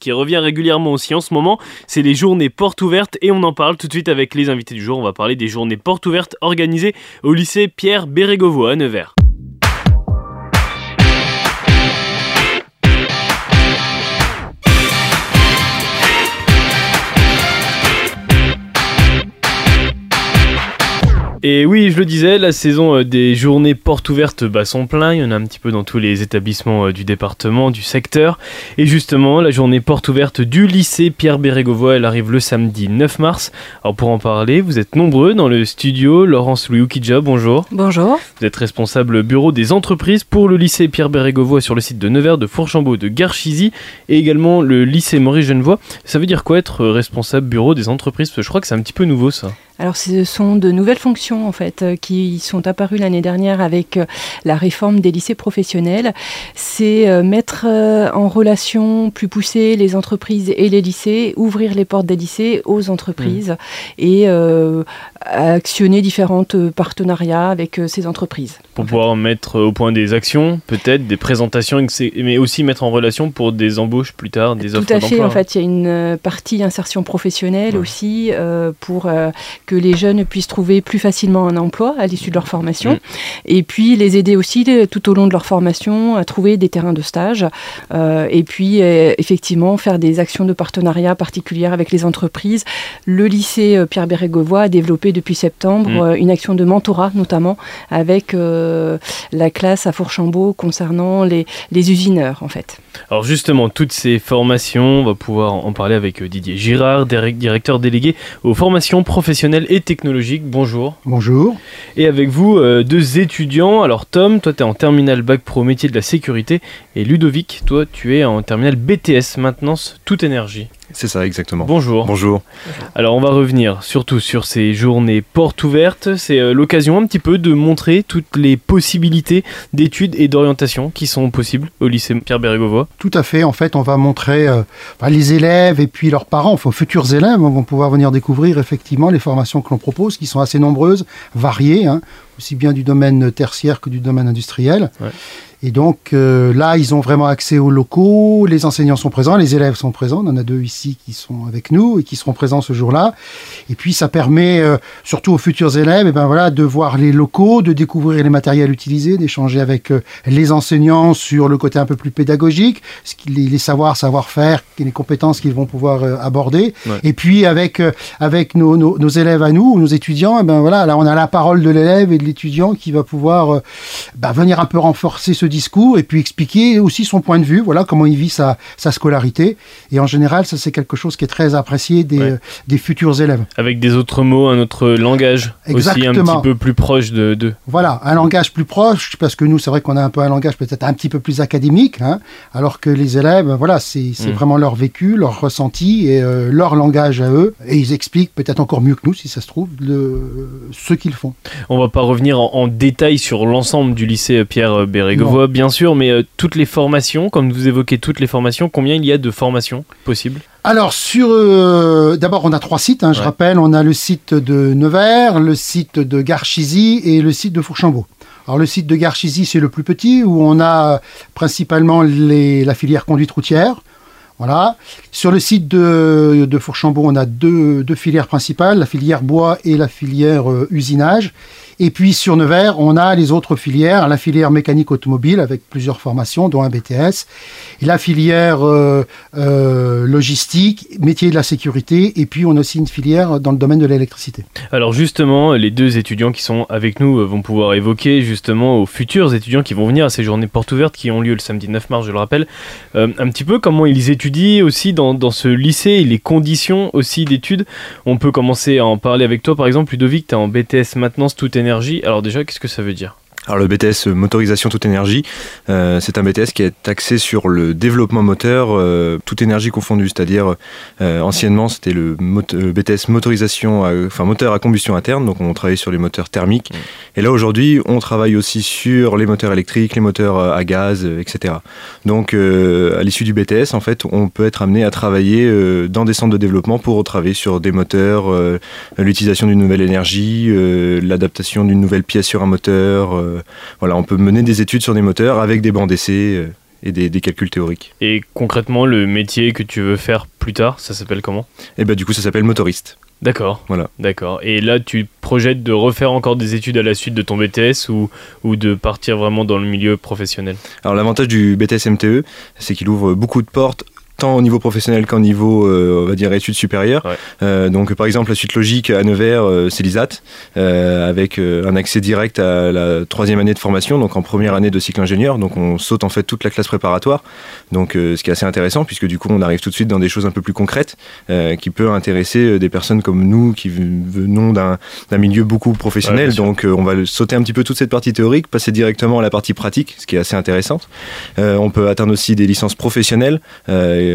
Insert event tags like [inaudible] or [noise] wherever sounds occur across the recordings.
qui revient régulièrement aussi en ce moment, c'est les journées portes ouvertes et on en parle tout de suite avec les invités du jour. On va parler des journées portes ouvertes organisées au lycée Pierre Bérégovo à Nevers. Et oui, je le disais, la saison euh, des journées portes ouvertes bat son plein. Il y en a un petit peu dans tous les établissements euh, du département, du secteur. Et justement, la journée porte ouverte du lycée Pierre Bérégovoy, elle arrive le samedi 9 mars. Alors pour en parler, vous êtes nombreux dans le studio. Laurence Louis Oukidja, bonjour. Bonjour. Vous êtes responsable bureau des entreprises pour le lycée Pierre Bérégovoy sur le site de Nevers, de Fourchambault, de Garchizy et également le lycée Maurice Genevoix. Ça veut dire quoi être responsable bureau des entreprises? Parce que je crois que c'est un petit peu nouveau ça. Alors ce sont de nouvelles fonctions en fait euh, qui sont apparues l'année dernière avec euh, la réforme des lycées professionnels. C'est euh, mettre en relation plus poussée les entreprises et les lycées, ouvrir les portes des lycées aux entreprises mmh. et actionner différentes partenariats avec ces entreprises. Pour pouvoir mettre au point des actions, peut-être des présentations, mais aussi mettre en relation pour des embauches plus tard, des offres d'emploi. Tout à fait. En fait, il y a une partie insertion professionnelle aussi pour que les jeunes puissent trouver plus facilement un emploi à l'issue de leur formation. Et puis les aider aussi tout au long de leur formation à trouver des terrains de stage. Euh, et puis euh, effectivement faire des actions de partenariat particulières avec les entreprises. Le lycée euh, Pierre Bérégovoy a développé depuis septembre mm. une action de mentorat notamment avec la classe à Fourchambault concernant les, les usineurs en fait. Alors justement, toutes ces formations, on va pouvoir en parler avec Didier Girard, directeur délégué aux formations professionnelles et technologique. Bonjour. Bonjour. Et avec vous, euh, deux étudiants. Alors Tom, toi tu es en terminal bac pro métier de la sécurité et Ludovic, toi tu es en terminal BTS maintenance toute énergie. C'est ça, exactement. Bonjour. Bonjour. Alors, on va revenir surtout sur ces journées portes ouvertes. C'est euh, l'occasion un petit peu de montrer toutes les possibilités d'études et d'orientation qui sont possibles au lycée Pierre Bérégovoy. Tout à fait. En fait, on va montrer euh, bah, les élèves et puis leurs parents, enfin, futurs élèves, vont pouvoir venir découvrir effectivement les formations que l'on propose, qui sont assez nombreuses, variées, hein, aussi bien du domaine tertiaire que du domaine industriel. Ouais. Et donc euh, là, ils ont vraiment accès aux locaux, les enseignants sont présents, les élèves sont présents, on en a deux ici qui sont avec nous et qui seront présents ce jour-là. Et puis ça permet euh, surtout aux futurs élèves et eh ben voilà, de voir les locaux, de découvrir les matériels utilisés, d'échanger avec euh, les enseignants sur le côté un peu plus pédagogique, ce les, les savoirs, savoir-faire, les compétences qu'ils vont pouvoir aborder. Et puis avec, avec nos, nos, nos, élèves à nous, nos étudiants, et eh ben voilà, là on a la parole de l'élève et de l'étudiant qui va pouvoir ben, venir un peu renforcer ce discours et puis expliquer aussi son point de vue, voilà comment il vit sa, sa scolarité. Et en général, ça c'est quelque chose qui est très apprécié des, des futurs élèves. Avec des autres mots, un autre langage aussi un petit peu plus proche de, de... Voilà, un langage plus proche, parce que nous c'est vrai qu'on a un peu un langage peut-être un petit peu plus académique, hein, alors que les élèves, voilà, c'est mm. vraiment leur vécu, leur ressenti et euh, leur langage à eux. Et ils expliquent peut-être encore mieux que nous, si ça se trouve, le, ce qu'ils font. On va pas revenir en, en détail sur l'ensemble du lycée Pierre Bérégovoy bien sûr, mais euh, toutes les formations, comme vous évoquez toutes les formations, combien il y a de formations possibles? Alors sur euh, d'abord on a trois sites, hein, je rappelle, on a le site de Nevers, le site de Garchizy et le site de Fourchambault. Alors le site de Garchizy c'est le plus petit où on a principalement les, la filière conduite routière. Voilà. Sur le site de, de Fourchambault, on a deux, deux, filières principales, la filière bois et la filière euh, usinage. Et puis sur Nevers, on a les autres filières, la filière mécanique automobile avec plusieurs formations, dont un BTS, et la filière euh, euh, logistique, métier de la sécurité, et puis on a aussi une filière dans le domaine de l'électricité. Alors justement, les deux étudiants qui sont avec nous euh, vont pouvoir évoquer justement aux futurs étudiants qui vont venir à ces journées portes ouvertes qui ont lieu le samedi 9 mars, je le rappelle, un petit peu comment ils étudient aussi dans, ce lycée, les conditions aussi d'études. On peut commencer à en parler avec toi par exemple, Ludovic, tu es en BTS maintenance toute énergie alors déjà, qu'est-ce que ça veut dire? Alors le BTS euh, motorisation toute énergie, euh, c'est un BTS qui est axé sur le développement moteur euh, toute énergie confondue, c'est-à-dire anciennement c'était le, BTS motorisation, enfin moteur à combustion interne, donc on travaillait sur les moteurs thermiques. Mmh. Et là aujourd'hui on travaille aussi sur les moteurs électriques, les moteurs à gaz, etc. Donc à l'issue du BTS en fait on peut être amené à travailler dans des centres de développement pour travailler sur des moteurs, l'utilisation d'une nouvelle énergie, l'adaptation d'une nouvelle pièce sur un moteur euh, voilà, on peut mener des études sur des moteurs avec des bancs d'essai. Euh, et des, des, calculs théoriques. Et concrètement, le métier que tu veux faire plus tard, ça s'appelle comment? Eh ben du coup, ça s'appelle motoriste. D'accord. Voilà. D'accord. Et là, tu projettes de refaire encore des études à la suite de ton BTS ou, ou de partir vraiment dans le milieu professionnel? Alors l'avantage du BTS MTE, c'est qu'il ouvre beaucoup de portes tant au niveau professionnel qu'au niveau, euh, on va dire, études supérieures. Euh, donc, par exemple, la suite logique à Nevers, euh, c'est l'ISAT, avec un accès direct à la troisième année de formation, donc en première année de cycle ingénieur. Donc, on saute en fait toute la classe préparatoire. Donc, ce qui est assez intéressant, puisque du coup, on arrive tout de suite dans des choses un peu plus concrètes, qui peut intéresser des personnes comme nous, qui venons d'un milieu beaucoup professionnel. donc, on va sauter un petit peu toute cette partie théorique, passer directement à la partie pratique, ce qui est assez intéressant. on peut atteindre aussi des licences professionnelles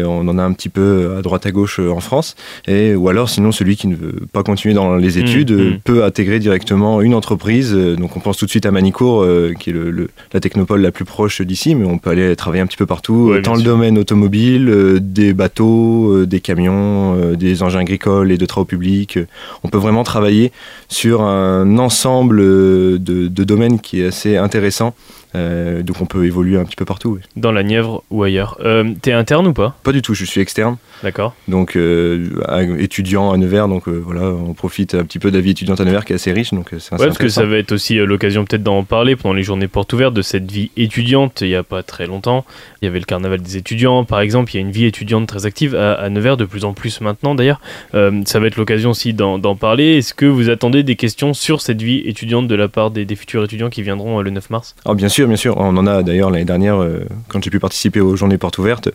on en a un petit peu à droite à gauche euh, en France. Et, ou alors, sinon, celui qui ne veut pas continuer dans les mmh, études euh, mmh. peut intégrer directement une entreprise. Euh, donc, on pense tout de suite à Manicourt, qui est le, la technopole la plus proche d'ici, mais on peut aller travailler un petit peu partout, dans le domaine automobile, des bateaux, des camions, des engins agricoles et de travaux publics. On peut vraiment travailler sur un ensemble de, de domaines qui est assez intéressant euh, donc on peut évoluer un petit peu partout. Dans la Nièvre ou ailleurs. Euh, T'es interne ou pas? Pas du tout, je suis externe. D'accord. Donc euh, étudiant à Nevers, donc euh, voilà, on profite un petit peu de la vie étudiante à Nevers qui est assez riche. Donc c'est ouais, parce que ça va être aussi l'occasion peut-être d'en parler pendant les journées portes ouvertes de cette vie étudiante. Il n'y a pas très longtemps, il y avait le carnaval des étudiants, par exemple. Il y a une vie étudiante très active à, à Nevers, de plus en plus maintenant d'ailleurs. ça va être l'occasion aussi d'en parler. Est-ce que vous attendez des questions sur cette vie étudiante de la part des, des futurs étudiants qui viendront le 9 mars? Alors bien sûr bien sûr. On en a d'ailleurs l'année dernière, euh, quand j'ai pu participer aux journées portes ouvertes,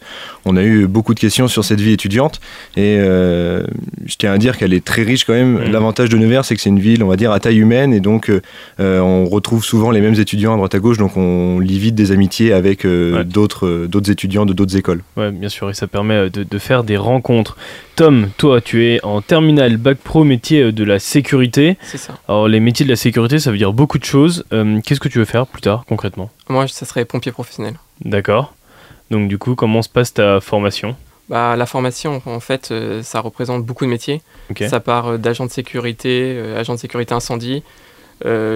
on a eu beaucoup de questions sur cette vie étudiante. Et euh, je tiens à dire qu'elle est très riche quand même. Mm. L'avantage de Nevers, c'est que c'est une ville, on va dire, à taille humaine. Et donc, euh, on retrouve souvent les mêmes étudiants à droite à gauche. Donc, on lit vite des amitiés avec d'autres, d'autres étudiants de d'autres écoles. Ouais, bien sûr. Et ça permet de, de faire des rencontres. Tom, toi, tu es en terminale bac pro métier de la sécurité. C'est ça. Alors, les métiers de la sécurité, ça veut dire beaucoup de choses. Qu'est-ce que tu veux faire plus tard, concrètement? Moi, ça serait pompier professionnel. D'accord. Donc du coup, comment se passe ta formation? Bah, La formation, en fait, euh, ça représente beaucoup de métiers. Ça part euh, d'agent de sécurité, euh, agent de sécurité incendie,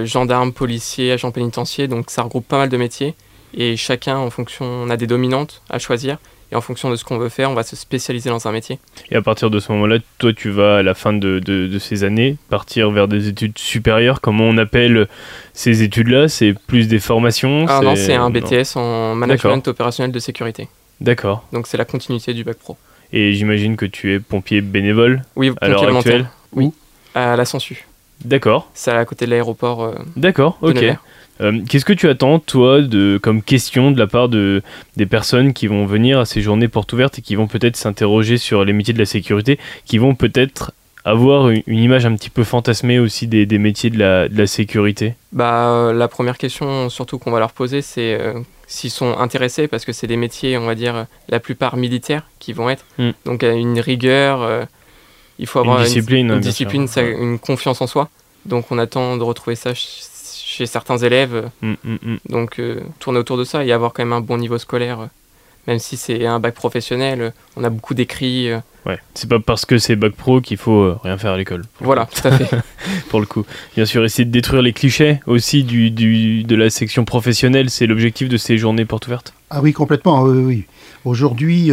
gendarme, policier, agent pénitentiaire. Donc ça regroupe pas mal de métiers. Et chacun, en fonction, on a des dominantes à choisir. Et en fonction de ce qu'on veut faire, on va se spécialiser dans un métier. Et à partir de ce moment-là, toi, tu vas à la fin de, de, ces années partir vers des études supérieures. Comment on appelle ces études-là? C'est plus des formations? Ah non, c'est un BTS en management opérationnel de sécurité. D'accord. Donc c'est la continuité du bac pro. Et j'imagine que tu es pompier bénévole Oui, à actuelle Oui, à la Sensu. D'accord. C'est à côté de l'aéroport. Euh, D'accord, ok. Euh, qu'est-ce que tu attends, toi, de, comme question de la part de, des personnes qui vont venir à ces journées portes ouvertes et qui vont peut-être s'interroger sur les métiers de la sécurité, qui vont peut-être avoir une, image un petit peu fantasmée aussi des, des métiers de la, de la, sécurité? Bah, euh, La première question, surtout qu'on va leur poser, c'est euh, s'ils sont intéressés, parce que c'est des métiers, on va dire, la plupart militaires qui vont être. Hmm. Donc, une rigueur, il faut avoir une discipline, une, discipline une confiance en soi. Donc, on attend de retrouver ça chez certains élèves. Mm, mm, mm. Donc euh, tourner autour de ça et avoir quand même un bon niveau scolaire. Euh, même si c'est un bac professionnel, euh, on a beaucoup d'écrits. Ouais, c'est pas parce que c'est bac pro qu'il faut rien faire à l'école. Voilà, tout à fait. [laughs] pour le coup. Bien sûr, essayer de détruire les clichés aussi du, du de la section professionnelle, c'est l'objectif de ces journées portes ouvertes? Ah oui, complètement, oui. oui. Aujourd'hui,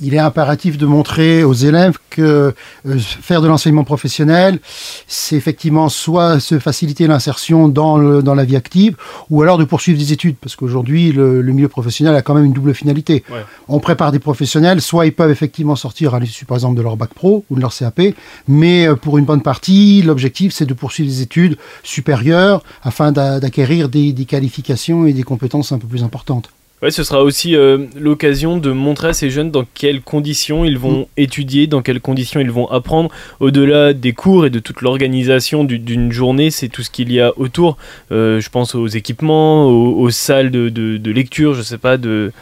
il est impératif de montrer aux élèves que euh, faire de l'enseignement professionnel, c'est effectivement soit se faciliter l'insertion dans, dans la vie active, ou alors de poursuivre des études, parce qu'aujourd'hui, le, milieu professionnel a quand même une double finalité. On prépare des professionnels, soit ils peuvent effectivement sortir à l'issue, par exemple, de leur bac pro ou de leur CAP, mais euh, pour une bonne partie, l'objectif, c'est de poursuivre des études supérieures afin d'acquérir des qualifications et des compétences un peu plus importantes. Ouais, ce sera aussi euh, l'occasion de montrer à ces jeunes dans quelles conditions ils vont mm. étudier, dans quelles conditions ils vont apprendre. Au-delà des cours et de toute l'organisation d'une journée, c'est tout ce qu'il y a autour. Euh, je pense aux équipements, aux, salles de, de, lecture, je sais pas, de...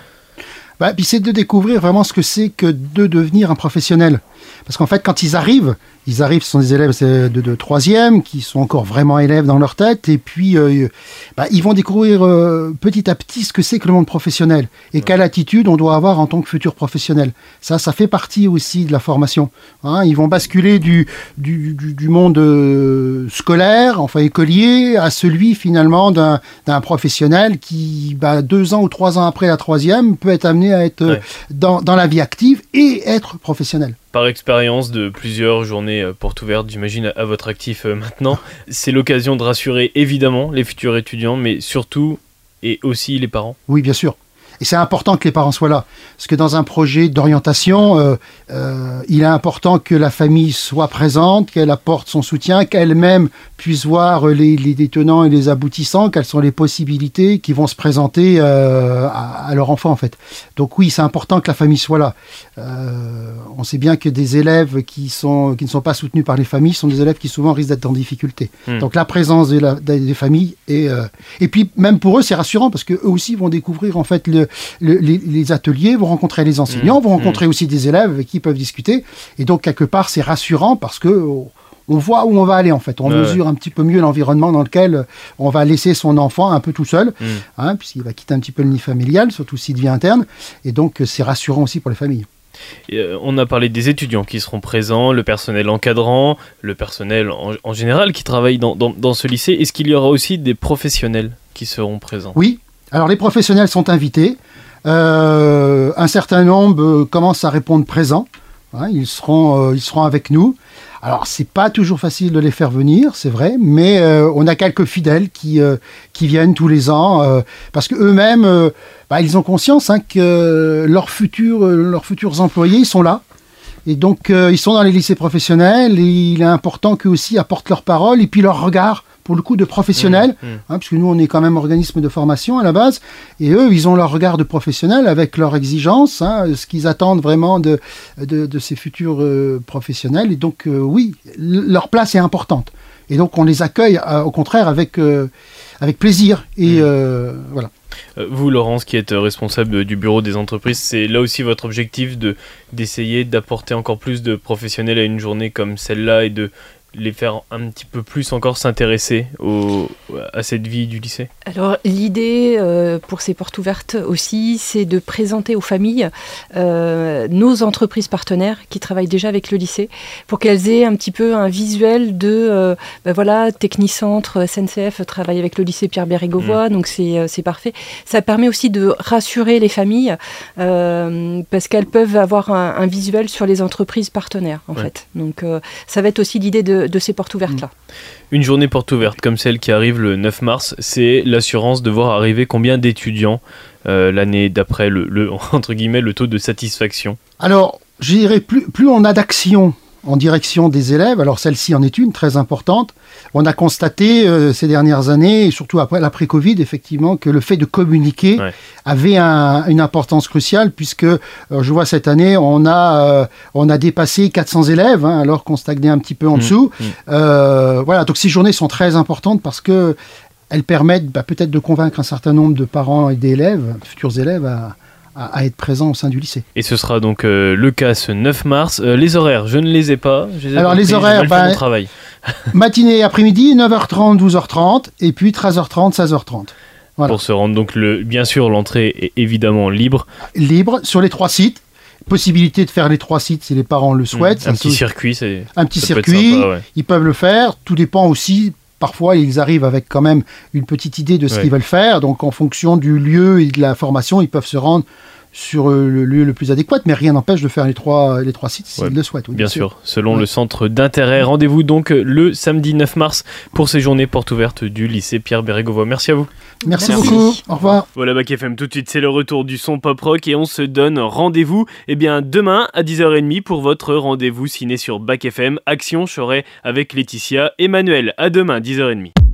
Bah, puis c'est de découvrir vraiment ce que c'est que de devenir un professionnel. Parce qu'en fait, quand ils arrivent, ils arrivent, ce sont des élèves de, troisième qui sont encore vraiment élèves dans leur tête, et puis bah, ils vont découvrir petit à petit ce que c'est que le monde professionnel et quelle attitude on doit avoir en tant que futur professionnel. Ça, ça fait partie aussi de la formation. Hein. Ils vont basculer du, du, du monde scolaire, enfin écolier, à celui finalement d'un professionnel qui, bah, deux ans ou trois ans après la troisième, peut être amené à être dans, dans la vie active et être professionnel par expérience de plusieurs journées euh, portes ouvertes, j'imagine, à votre actif euh, maintenant. [laughs] C'est l'occasion de rassurer évidemment les futurs étudiants, mais surtout et aussi les parents. Oui, bien sûr. Et c'est important que les parents soient là. Parce que dans un projet d'orientation, euh, euh, il est important que la famille soit présente, qu'elle apporte son soutien, qu'elle-même puisse voir les, les, détenants et les aboutissants, quelles sont les possibilités qui vont se présenter euh, à, leur enfant en fait. Donc oui, c'est important que la famille soit là. on sait bien que des élèves qui, sont, qui ne sont pas soutenus par les familles sont des élèves qui souvent risquent d'être en difficulté. Hmm. Donc la présence de la, des familles et et puis même pour eux c'est rassurant parce qu'eux aussi vont découvrir en fait le, les, ateliers, vont rencontrer les enseignants, mmh. vont rencontrer mmh. aussi des élèves avec qui ils peuvent discuter. Et donc, quelque part, c'est rassurant parce que on voit où on va aller en fait. On mesure un petit peu mieux l'environnement dans lequel on va laisser son enfant un peu tout seul, mmh. hein, puisqu'il va quitter un petit peu le nid familial, surtout s'il devient interne. Et donc, c'est rassurant aussi pour les familles. Euh, on a parlé des étudiants qui seront présents, le personnel encadrant, le personnel en, général qui travaille dans, dans ce lycée. Est-ce qu'il y aura aussi des professionnels qui seront présents? Oui, alors les professionnels sont invités. Euh, un certain nombre euh, commencent à répondre présents. Hein, ils, seront, euh, ils seront avec nous. Alors c'est pas toujours facile de les faire venir, c'est vrai, mais on a quelques fidèles qui, viennent tous les ans parce qu'eux-mêmes, bah, ils ont conscience hein, que leurs futurs, leurs futurs employés sont là. Et donc, ils sont dans les lycées professionnels et il est important qu'eux aussi apportent leur parole et puis leur regard pour le coup de professionnels, mmh, mmh. Hein, puisque nous on est quand même organisme de formation à la base, et eux ils ont leur regard de professionnels avec leurs exigences, hein, ce qu'ils attendent vraiment de, de, ces futurs euh, professionnels, et donc euh, oui, leur place est importante. Et donc on les accueille euh, au contraire avec, avec plaisir, et mmh. voilà. Vous, Laurence, qui êtes responsable du bureau des entreprises, c'est là aussi votre objectif de d'essayer d'apporter encore plus de professionnels à une journée comme celle-là et de les faire un petit peu plus encore s'intéresser à cette vie du lycée Alors l'idée euh, pour ces portes ouvertes aussi, c'est de présenter aux familles euh, nos entreprises partenaires qui travaillent déjà avec le lycée, pour qu'elles aient un petit peu un visuel de, euh, ben voilà, Technicentre, SNCF travaille avec le lycée Pierre Bérégovois, mmh. donc c'est parfait. Ça permet aussi de rassurer les familles, parce qu'elles peuvent avoir un, visuel sur les entreprises partenaires, en fait. Donc ça va être aussi l'idée de de, ces portes ouvertes-là. Mm. Une journée porte ouverte comme celle qui arrive le 9 mars, c'est l'assurance de voir arriver combien d'étudiants euh, l'année d'après, le, [laughs] entre guillemets, le taux de satisfaction Alors, je dirais, plus, plus on a d'actions en direction des élèves. Alors celle-ci en est une très importante. On a constaté euh, ces dernières années, et surtout après l'après-Covid, effectivement, que le fait de communiquer avait une importance cruciale, puisque euh, je vois cette année, on a, euh, on a dépassé 400 élèves, hein, alors qu'on stagnait un petit peu en mmh, dessous. Mmh. voilà, donc ces journées sont très importantes parce que elles permettent bah, peut-être de convaincre un certain nombre de parents et d'élèves, futurs élèves, à, à, être présent au sein du lycée. Et ce sera donc euh, le cas ce 9 mars. Euh, les horaires, je ne les ai pas. Alors les horaires, bah, travail. [laughs] matinée et après-midi, 9h30, 12h30, et puis 13h30, 16h30. Pour se rendre donc le, bien sûr l'entrée est évidemment libre. Libre sur les trois sites. Possibilité de faire les trois sites si les parents le souhaitent. un, petit circuit, c'est un petit circuit. Ils peuvent le faire. Tout dépend aussi parfois ils arrivent avec quand même une petite idée de ce qu'ils veulent faire. Donc en fonction du lieu et de la formation, ils peuvent se rendre sur euh, le lieu le plus adéquat, mais rien n'empêche de faire les trois, les trois sites s'ils le souhaitent. bien, sûr. selon le centre d'intérêt. Rendez-vous donc le samedi 9 mars pour ces journées portes ouvertes du lycée Pierre Bérégovoy. Merci à vous. Merci, beaucoup. Au revoir. Voilà, Bac FM, tout de suite, c'est le retour du son pop rock et on se donne rendez-vous eh bien, demain à 10h30 pour votre rendez-vous ciné sur Bac FM. Action, je serai avec Laetitia et Manuel. À demain, 10h30.